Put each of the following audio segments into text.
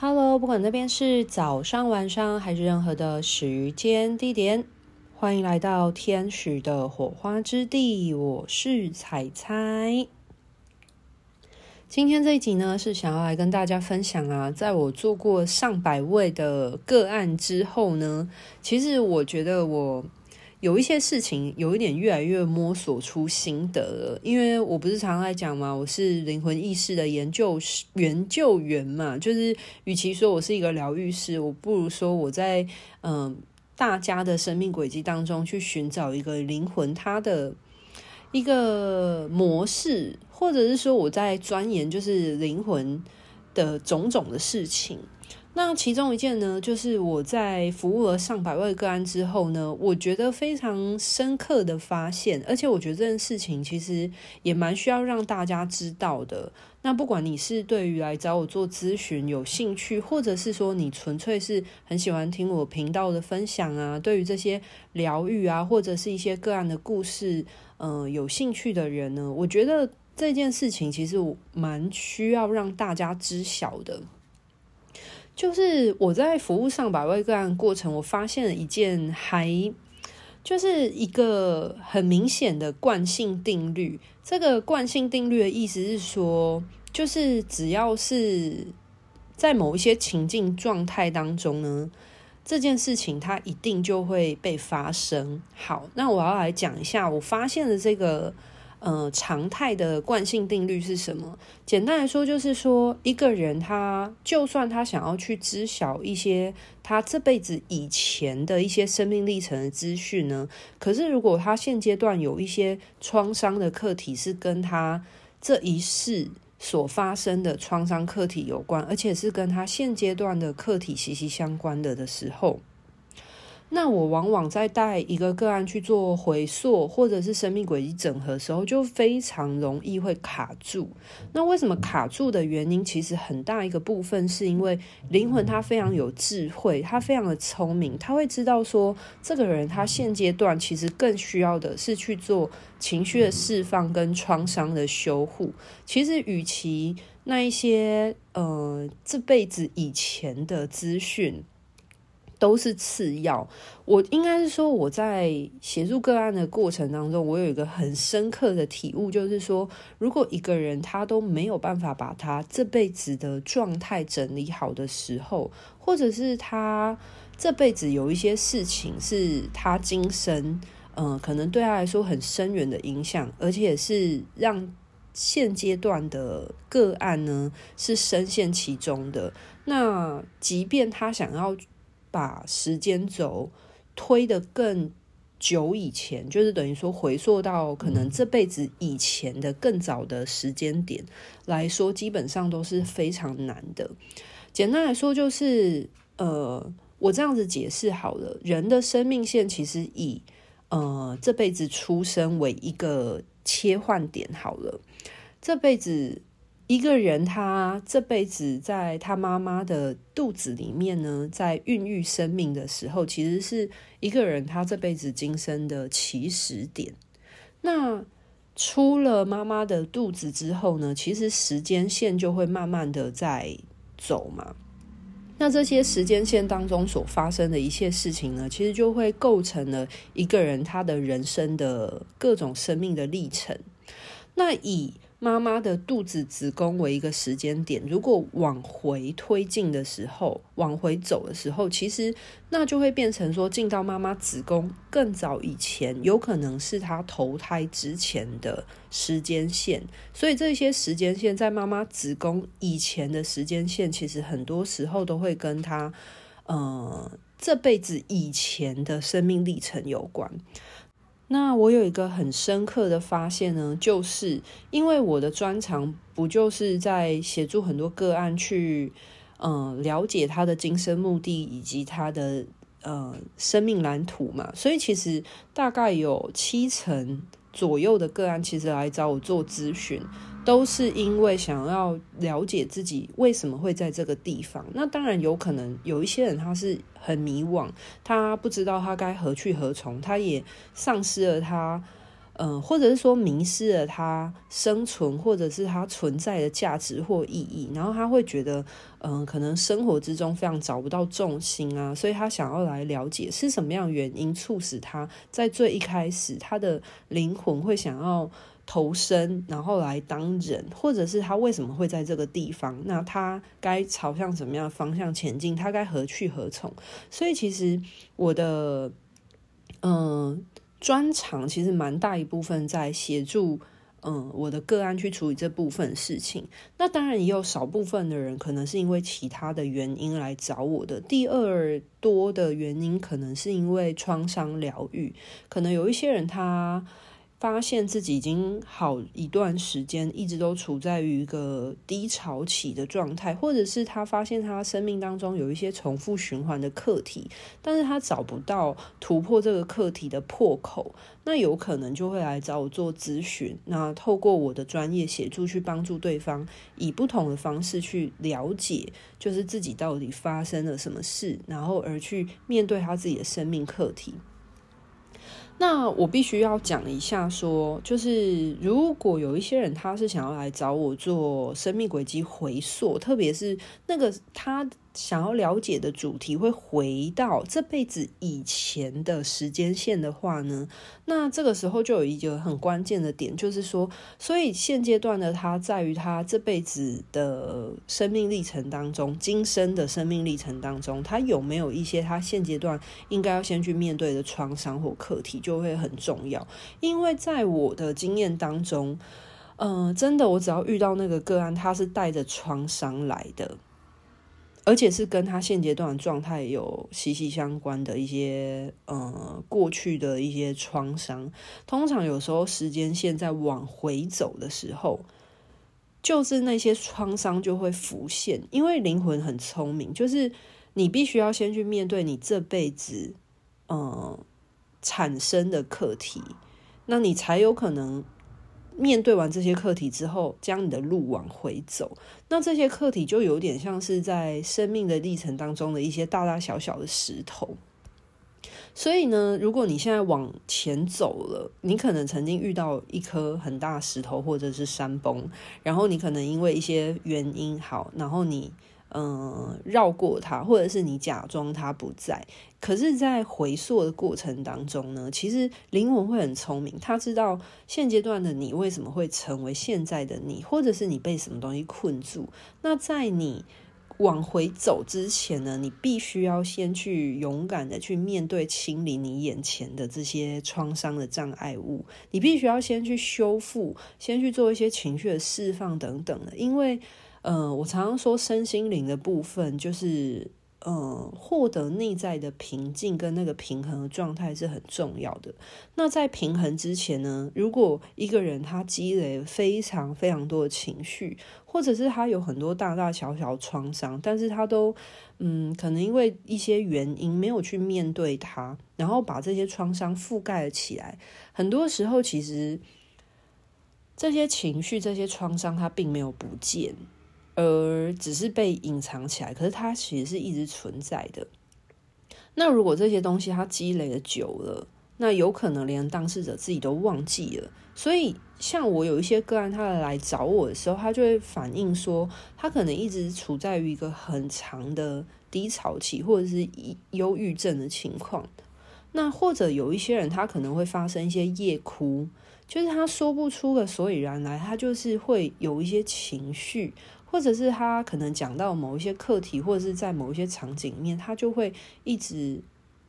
Hello，不管那边是早上、晚上还是任何的时间地点，欢迎来到天使的火花之地。我是彩彩。今天这一集呢，是想要来跟大家分享啊，在我做过上百位的个案之后呢，其实我觉得我。有一些事情有一点越来越摸索出心得了，因为我不是常常来讲嘛，我是灵魂意识的研究研究员嘛，就是与其说我是一个疗愈师，我不如说我在嗯、大家的生命轨迹当中去寻找一个灵魂它的一个模式，或者是说我在钻研就是灵魂的种种的事情。那其中一件呢，就是我在服务了上百位个案之后呢，我觉得非常深刻的发现，而且我觉得这件事情其实也蛮需要让大家知道的。那不管你是对于来找我做咨询有兴趣，或者是说你纯粹是很喜欢听我频道的分享啊，对于这些疗愈啊，或者是一些个案的故事，嗯、有兴趣的人呢，我觉得这件事情其实蛮需要让大家知晓的。就是我在服务上百位个案过程，我发现了一件还就是一个很明显的惯性定律。这个惯性定律的意思是说，就是只要是在某一些情境状态当中呢，这件事情它一定就会被发生。好，那我要来讲一下我发现的这个。呃，常态的惯性定律是什么？简单来说，就是说一个人他就算他想要去知晓一些他这辈子以前的一些生命历程的资讯呢，可是如果他现阶段有一些创伤的课题是跟他这一世所发生的创伤课题有关，而且是跟他现阶段的课题息息相关的的时候。那我往往在带一个个案去做回溯，或者是生命轨迹整合的时候，就非常容易会卡住。那为什么卡住的原因，其实很大一个部分是因为灵魂它非常有智慧，它非常的聪明，它会知道说，这个人他现阶段其实更需要的是去做情绪的释放跟创伤的修护。其实与其那一些呃这辈子以前的资讯。都是次要。我应该是说，我在协助个案的过程当中，我有一个很深刻的体悟，就是说，如果一个人他都没有办法把他这辈子的状态整理好的时候，或者是他这辈子有一些事情是他今生，嗯、可能对他来说很深远的影响，而且是让现阶段的个案呢是深陷其中的。那即便他想要。把时间轴推得更久以前，就是等于说回溯到可能这辈子以前的更早的时间点来说，基本上都是非常难的。简单来说，就是呃，我这样子解释好了，人的生命线其实以呃这辈子出生为一个切换点好了，这辈子。一个人，他这辈子在他妈妈的肚子里面呢，在孕育生命的时候，其实是一个人他这辈子今生的起始点。那出了妈妈的肚子之后呢，其实时间线就会慢慢的在走嘛。那这些时间线当中所发生的一切事情呢，其实就会构成了一个人他的人生的各种生命的历程。那以妈妈的肚子子宫为一个时间点，如果往回推进的时候，往回走的时候，其实那就会变成说，进到妈妈子宫更早以前，有可能是她投胎之前的时间线。所以这些时间线在妈妈子宫以前的时间线，其实很多时候都会跟她，呃，这辈子以前的生命历程有关。那我有一个很深刻的发现呢，就是因为我的专长不就是在协助很多个案去，嗯、了解他的今生目的以及他的呃生命蓝图嘛，所以其实大概有七成左右的个案其实来找我做咨询。都是因为想要了解自己为什么会在这个地方。那当然有可能有一些人他是很迷惘，他不知道他该何去何从，他也丧失了他、呃，或者是说迷失了他生存或者是他存在的价值或意义，然后他会觉得，嗯、可能生活之中非常找不到重心啊，所以他想要来了解是什么样的原因促使他在最一开始他的灵魂会想要投身，然后来当人，或者是他为什么会在这个地方，那他该朝向什么样的方向前进，他该何去何从？所以其实我的，嗯、专长其实蛮大一部分在协助，嗯，我的个案去处理这部分事情。那当然也有少部分的人可能是因为其他的原因来找我的。第二多的原因可能是因为创伤疗愈，可能有一些人他。发现自己已经好一段时间，一直都处在于一个低潮期的状态，或者是他发现他生命当中有一些重复循环的课题，但是他找不到突破这个课题的破口，那有可能就会来找我做咨询。那透过我的专业协助去帮助对方，以不同的方式去了解，就是自己到底发生了什么事，然后而去面对他自己的生命课题。那我必须要讲一下说，就是如果有一些人他是想要来找我做生命轨迹回溯，特别是那个他。想要了解的主题会回到这辈子以前的时间线的话呢，那这个时候就有一个很关键的点，就是说，所以现阶段的他在于他这辈子的生命历程当中，今生的生命历程当中，他有没有一些他现阶段应该要先去面对的创伤或课题，就会很重要。因为在我的经验当中，嗯、真的，我只要遇到那个个案，他是带着创伤来的。而且是跟他现阶段的状态有息息相关的一些，呃，过去的一些创伤。通常有时候时间线在往回走的时候，就是那些创伤就会浮现。因为灵魂很聪明，就是你必须要先去面对你这辈子，呃，产生的课题，那你才有可能。面对完这些课题之后，将你的路往回走。那这些课题就有点像是在生命的历程当中的一些大大小小的石头。所以呢，如果你现在往前走了，你可能曾经遇到一颗很大石头或者是山崩，然后你可能因为一些原因好，然后你。嗯，绕过它，或者是你假装他不在。可是，在回溯的过程当中呢，其实灵魂会很聪明，他知道现阶段的你为什么会成为现在的你，或者是你被什么东西困住。那在你往回走之前呢，你必须要先去勇敢的去面对、清理你眼前的这些创伤的障碍物。你必须要先去修复，先去做一些情绪的释放等等的，因为。嗯、我常常说身心灵的部分，就是嗯，获得内在的平静跟那个平衡的状态是很重要的。那在平衡之前呢，如果一个人他积累非常非常多的情绪，或者是他有很多大大小小创伤，但是他都嗯，可能因为一些原因没有去面对它，然后把这些创伤覆盖了起来。很多时候，其实这些情绪、这些创伤，它并没有不见。而只是被隐藏起来，可是它其实是一直存在的。那如果这些东西它积累的久了，那有可能连当事者自己都忘记了。所以，像我有一些个案，他来找我的时候，他就会反映说，他可能一直处在于一个很长的低潮期，或者是忧郁症的情况。那或者有一些人，他可能会发生一些夜哭，就是他说不出个所以然来，他就是会有一些情绪。或者是他可能讲到某一些课题，或者是在某一些场景里面，他就会一直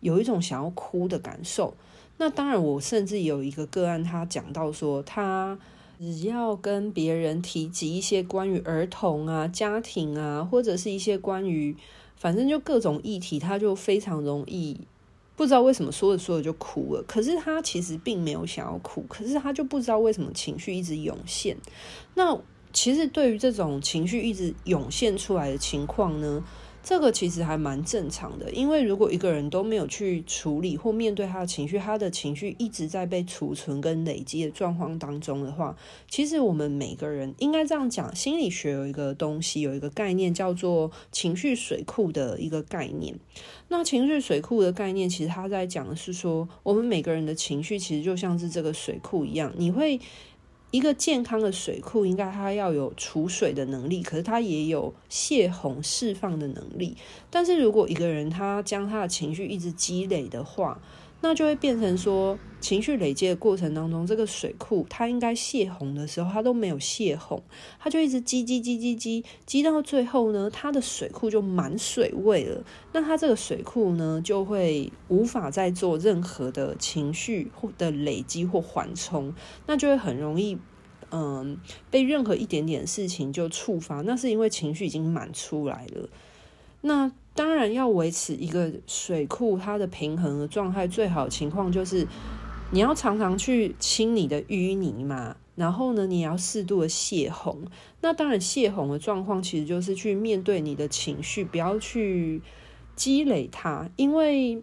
有一种想要哭的感受。那当然，我甚至有一个个案，他讲到说，他只要跟别人提及一些关于儿童啊、家庭啊，或者是一些关于反正就各种议题，他就非常容易不知道为什么说着说着就哭了。可是他其实并没有想要哭，可是他就不知道为什么情绪一直涌现。那其实，对于这种情绪一直涌现出来的情况呢，这个其实还蛮正常的，因为如果一个人都没有去处理或面对他的情绪，他的情绪一直在被储存跟累积的状况当中的话，其实我们每个人应该这样讲，心理学有一个东西，有一个概念叫做情绪水库的一个概念。那情绪水库的概念，其实他在讲的是说，我们每个人的情绪其实就像是这个水库一样，你会。一个健康的水库，应该它要有储水的能力，可是它也有泄洪释放的能力。但是如果一个人他将他的情绪一直积累的话，那就会变成说，情绪累积的过程当中，这个水库它应该泄洪的时候，它都没有泄洪，它就一直积积积积积积到最后呢，它的水库就满水位了。那它这个水库呢，就会无法再做任何的情绪或的累积或缓冲，那就会很容易，嗯，被任何一点点事情就触发。那是因为情绪已经满出来了。那当然要维持一个水库它的平衡的状态，最好的情况就是你要常常去清你的淤泥嘛，然后呢，你也要适度的泄洪。那当然，泄洪的状况其实就是去面对你的情绪，不要去积累它，因为，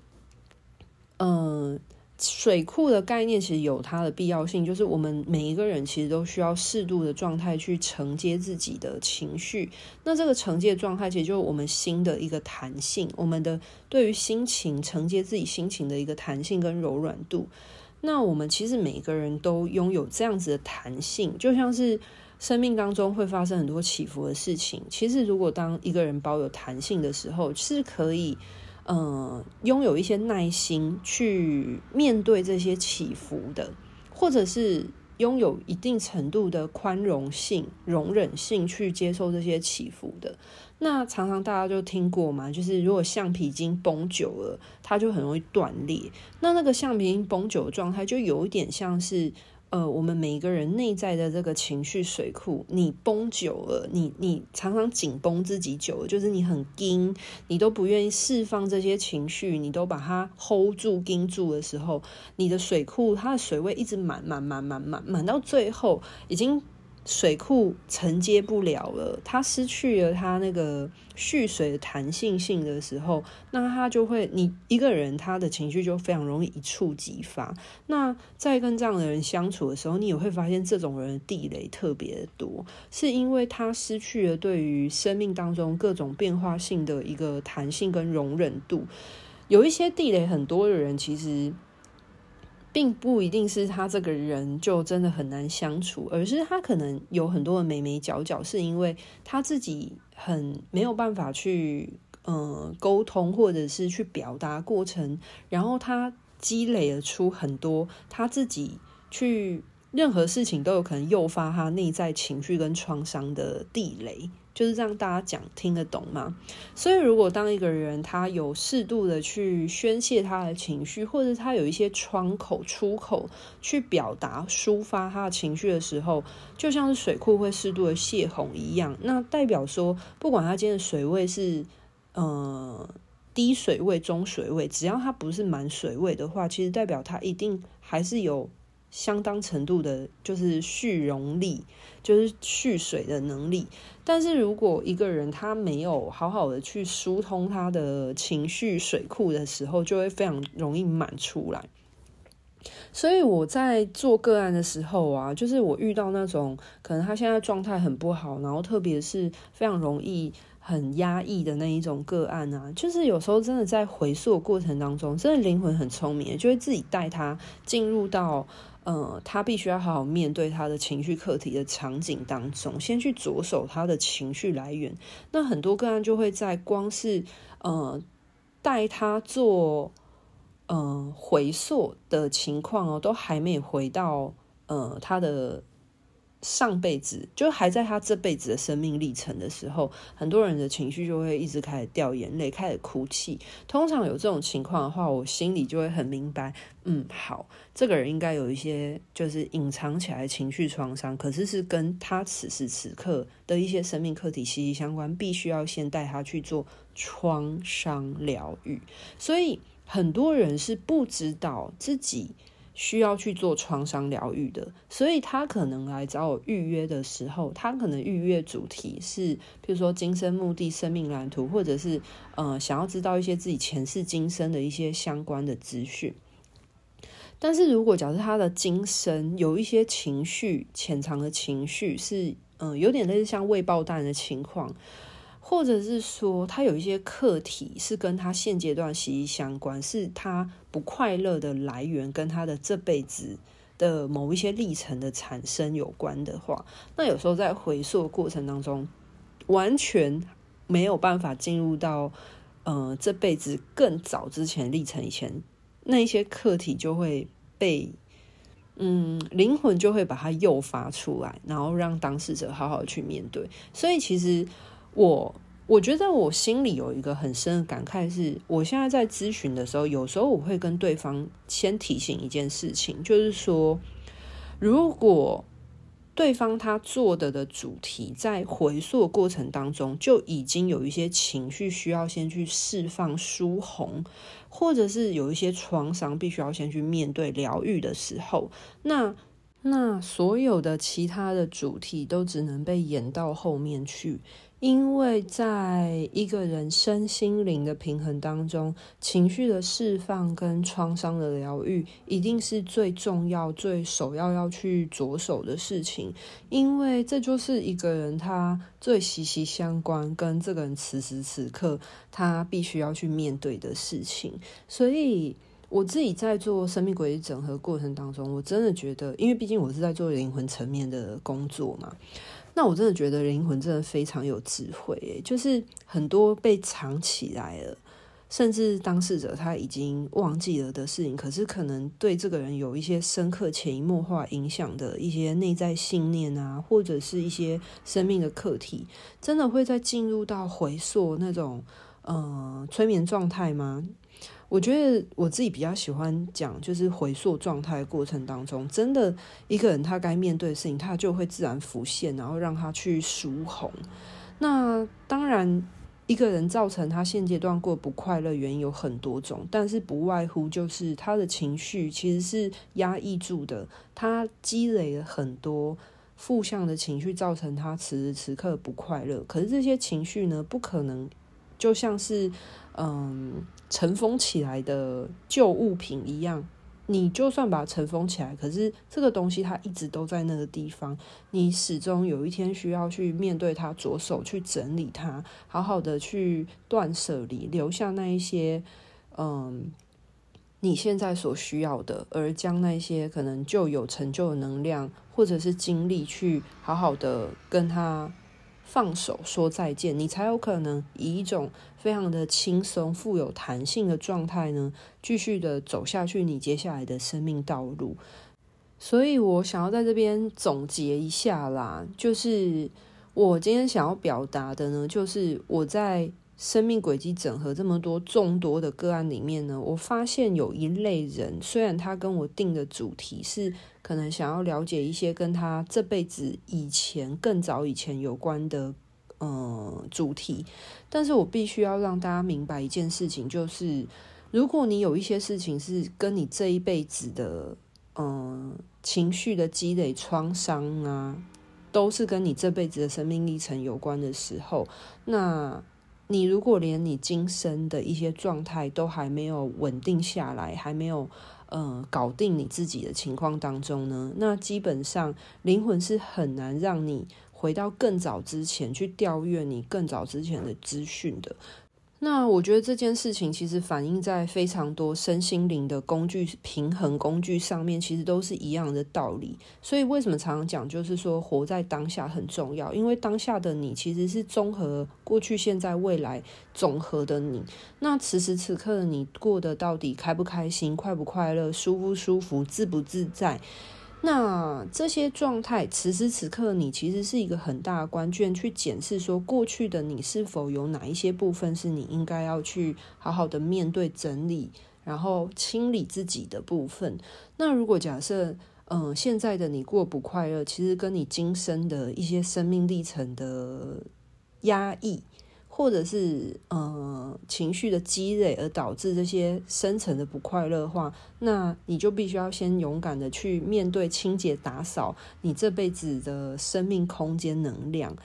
嗯、水库的概念其实有它的必要性，就是我们每一个人其实都需要适度的状态去承接自己的情绪。那这个承接状态，其实就是我们心的一个弹性，我们的对于心情承接自己心情的一个弹性跟柔软度。那我们其实每个人都拥有这样子的弹性，就像是生命当中会发生很多起伏的事情。其实如果当一个人保有弹性的时候，是可以。嗯，拥有一些耐心去面对这些起伏的，或者是拥有一定程度的宽容性、容忍性去接受这些起伏的。那常常大家就听过嘛，就是如果橡皮筋绷久了，它就很容易断裂。那那个橡皮筋绷久的状态，就有一点像是。呃，我们每一个人内在的这个情绪水库，你绷久了，你你常常紧绷自己久了，就是你很紧，你都不愿意释放这些情绪，你都把它 hold 住、盯住的时候，你的水库它的水位一直满满满满满满到最后已经。水库承接不了了，它失去了它那个蓄水的弹性性的时候，那它就会，你一个人他的情绪就非常容易一触即发。那在跟这样的人相处的时候，你也会发现这种人的地雷特别多，是因为他失去了对于生命当中各种变化性的一个弹性跟容忍度。有一些地雷很多的人，其实。并不一定是他这个人就真的很难相处，而是他可能有很多的眉眉角角，是因为他自己很没有办法去嗯沟通，或者是去表达过程，然后他积累了出很多他自己去任何事情都有可能诱发他内在情绪跟创伤的地雷。就是这样，大家讲听得懂吗？所以，如果当一个人他有适度的去宣泄他的情绪，或者他有一些窗口出口去表达、抒发他的情绪的时候，就像是水库会适度的泄洪一样，那代表说，不管他今天的水位是呃低水位、中水位，只要他不是满水位的话，其实代表他一定还是有。相当程度的，就是蓄容力，就是蓄水的能力。但是如果一个人他没有好好的去疏通他的情绪水库的时候，就会非常容易满出来。所以我在做个案的时候啊，就是我遇到那种可能他现在状态很不好，然后特别是非常容易很压抑的那一种个案啊，就是有时候真的在回溯的过程当中，真的灵魂很聪明，就会自己带他进入到。呃，他必须要好好面对他的情绪课题的场景当中，先去着手他的情绪来源。那很多个案就会在光是呃带他做呃回溯的情况哦，都还没回到呃他的。上辈子就还在他这辈子的生命历程的时候，很多人的情绪就会一直开始掉眼泪，开始哭泣。通常有这种情况的话，我心里就会很明白，嗯，好，这个人应该有一些就是隐藏起来的情绪创伤，可是是跟他此时此刻的一些生命课题息息相关，必须要先带他去做创伤疗愈。所以很多人是不知道自己。需要去做创伤疗愈的，所以他可能来找我预约的时候，他可能预约主题是，比如说今生目的、生命蓝图，或者是呃想要知道一些自己前世今生的一些相关的资讯。但是如果假设他的今生有一些情绪潜藏的情绪是，嗯、有点类似像未爆弹的情况。或者是说，他有一些课题是跟他现阶段息息相关，是他不快乐的来源，跟他的这辈子的某一些历程的产生有关的话，那有时候在回溯过程当中，完全没有办法进入到呃这辈子更早之前历程以前，那一些课题就会被嗯灵魂就会把它诱发出来，然后让当事者好好去面对。所以其实。我我觉得我心里有一个很深的感慨，是我现在在咨询的时候，有时候我会跟对方先提醒一件事情，就是说，如果对方他做的的主题在回溯过程当中就已经有一些情绪需要先去释放疏洪，或者是有一些创伤必须要先去面对疗愈的时候，那那所有的其他的主题都只能被演到后面去。因为在一个人身心灵的平衡当中，情绪的释放跟创伤的疗愈，一定是最重要、最首要要去着手的事情。因为这就是一个人他最息息相关，跟这个人此时此刻他必须要去面对的事情。所以我自己在做生命轨迹整合过程当中，我真的觉得，因为毕竟我是在做灵魂层面的工作嘛。那我真的觉得灵魂真的非常有智慧，就是很多被藏起来了，甚至当事者他已经忘记了的事情，可是可能对这个人有一些深刻、潜移默化影响的一些内在信念啊，或者是一些生命的课题，真的会在进入到回溯那种呃催眠状态吗？我觉得我自己比较喜欢讲，就是回溯状态过程当中，真的一个人他该面对的事情，他就会自然浮现，然后让他去疏洪。那当然，一个人造成他现阶段过不快乐原因有很多种，但是不外乎就是他的情绪其实是压抑住的，他积累了很多负向的情绪，造成他此时此刻不快乐。可是这些情绪呢，不可能就像是。嗯，尘封起来的旧物品一样，你就算把它尘封起来，可是这个东西它一直都在那个地方，你始终有一天需要去面对它，着手去整理它，好好的去断舍离，留下那一些嗯你现在所需要的，而将那些可能旧有成就的能量或者是精力去好好的跟它。放手说再见，你才有可能以一种非常的轻松、富有弹性的状态呢，继续的走下去你接下来的生命道路。所以我想要在这边总结一下啦，就是我今天想要表达的呢，就是我在。生命轨迹整合这么多众多的个案里面呢，我发现有一类人，虽然他跟我定的主题是可能想要了解一些跟他这辈子以前更早以前有关的嗯主题，但是我必须要让大家明白一件事情，就是如果你有一些事情是跟你这一辈子的嗯情绪的积累、创伤啊，都是跟你这辈子的生命历程有关的时候，那。你如果连你今生的一些状态都还没有稳定下来，还没有呃搞定你自己的情况当中呢，那基本上灵魂是很难让你回到更早之前去调阅你更早之前的资讯的。那我觉得这件事情其实反映在非常多身心灵的工具平衡工具上面，其实都是一样的道理。所以为什么常常讲，就是说活在当下很重要，因为当下的你其实是综合过去、现在、未来总和的你。那此时此刻的你过得到底开不开心、快不快乐、舒不舒服、自不自在？那这些状态，此时此刻你其实是一个很大的关键，去检视说过去的你是否有哪一些部分是你应该要去好好的面对、整理，然后清理自己的部分。那如果假设，嗯、呃，现在的你过不快乐，其实跟你今生的一些生命历程的压抑。或者是呃情绪的积累而导致这些深层的不快乐化，那你就必须要先勇敢的去面对、清洁、打扫你这辈子的生命空间能量。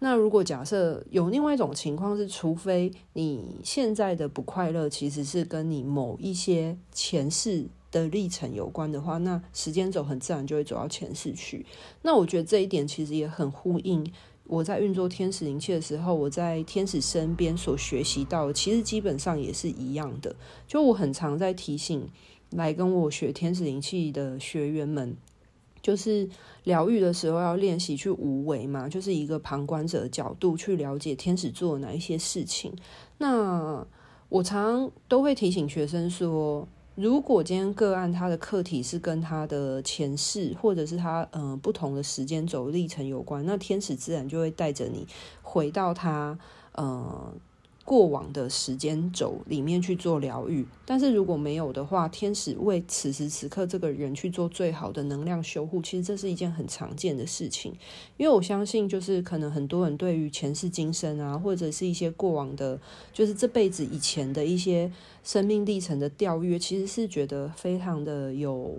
那如果假设有另外一种情况是，除非你现在的不快乐其实是跟你某一些前世的历程有关的话，那时间走很自然就会走到前世去。那我觉得这一点其实也很呼应我在运作天使灵气的时候，我在天使身边所学习到，其实基本上也是一样的。就我很常在提醒来跟我学天使灵气的学员们。就是疗愈的时候要练习去无为嘛，就是一个旁观者的角度去了解天使做哪一些事情。那我常都会提醒学生说，如果今天个案他的课题是跟他的前世或者是他嗯、不同的时间轴历程有关，那天使自然就会带着你回到他嗯。过往的时间轴里面去做疗愈，但是如果没有的话，天使为此时此刻这个人去做最好的能量修护，其实这是一件很常见的事情。因为我相信，就是可能很多人对于前世今生啊，或者是一些过往的，就是这辈子以前的一些生命历程的调阅，其实是觉得非常的有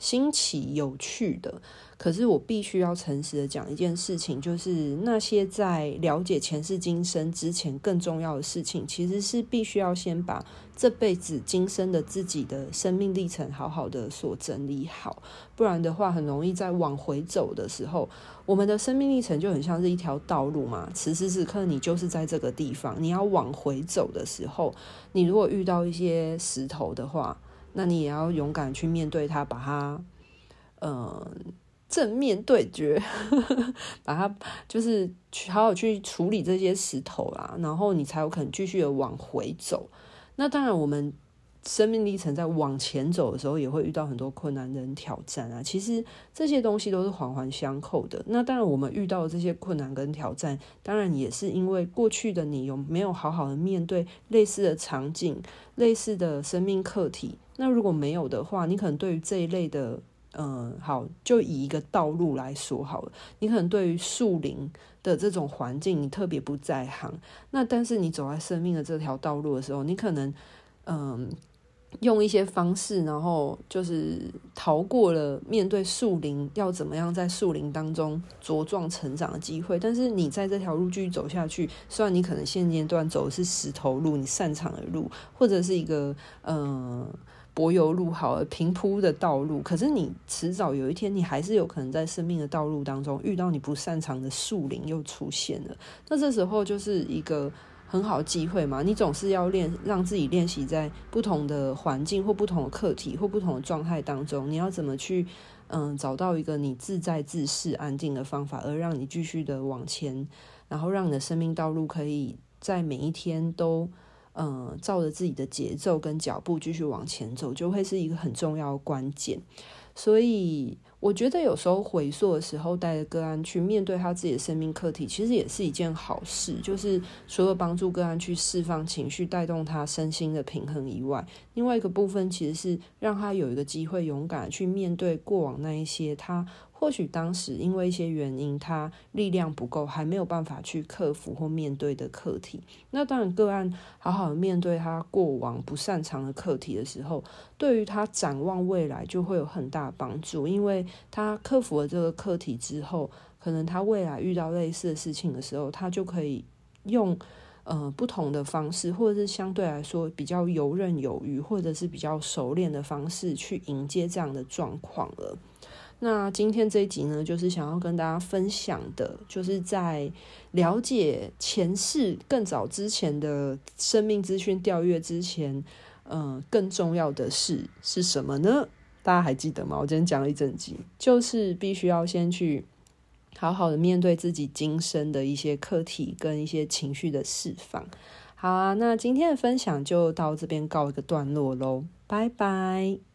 新奇有趣的。可是我必须要诚实的讲一件事情，就是那些在了解前世今生之前更重要的事情，其实是必须要先把这辈子今生的自己的生命历程好好的所整理好，不然的话很容易在往回走的时候，我们的生命历程就很像是一条道路嘛。此时此刻你就是在这个地方，你要往回走的时候，你如果遇到一些石头的话，那你也要勇敢去面对它，把它，嗯、呃。正面对决，把它就是去好好去处理这些石头啦，然后你才有可能继续的往回走。那当然，我们生命历程在往前走的时候，也会遇到很多困难跟挑战啊。其实这些东西都是环环相扣的。那当然，我们遇到这些困难跟挑战，当然也是因为过去的你有没有好好的面对类似的场景、类似的生命课题。那如果没有的话，你可能对于这一类的。嗯，好，就以一个道路来说好了。你可能对于树林的这种环境，你特别不在行。那但是你走在生命的这条道路的时候，你可能嗯，用一些方式，然后就是逃过了面对树林要怎么样在树林当中茁壮成长的机会。但是你在这条路继续走下去，虽然你可能现阶段走的是石头路，你擅长的路，或者是一个嗯。柏油路好了，平铺的道路，可是你迟早有一天，你还是有可能在生命的道路当中遇到你不擅长的树林又出现了。那这时候就是一个很好机会嘛。你总是要练，让自己练习在不同的环境或不同的课题或不同的状态当中，你要怎么去嗯找到一个你自在自适、安静的方法，而让你继续的往前，然后让你的生命道路可以在每一天都。嗯，照着自己的节奏跟脚步继续往前走，就会是一个很重要的关键。所以，我觉得有时候回溯的时候，带着个案去面对他自己的生命课题，其实也是一件好事。就是除了帮助个案去释放情绪，带动他身心的平衡以外，另外一个部分其实是让他有一个机会勇敢去面对过往那一些他。或许当时因为一些原因，他力量不够，还没有办法去克服或面对的课题。那当然，个案好好的面对他过往不擅长的课题的时候，对于他展望未来就会有很大帮助。因为他克服了这个课题之后，可能他未来遇到类似的事情的时候，他就可以用呃不同的方式，或者是相对来说比较游刃有余，或者是比较熟练的方式去迎接这样的状况了。那今天这一集呢，就是想要跟大家分享的，就是在了解前世更早之前的生命资讯调阅之前，嗯、呃，更重要的事是什么呢？大家还记得吗？我今天讲了一整集，就是必须要先去好好的面对自己今生的一些课题跟一些情绪的释放。好啊，那今天的分享就到这边告一个段落喽，拜拜。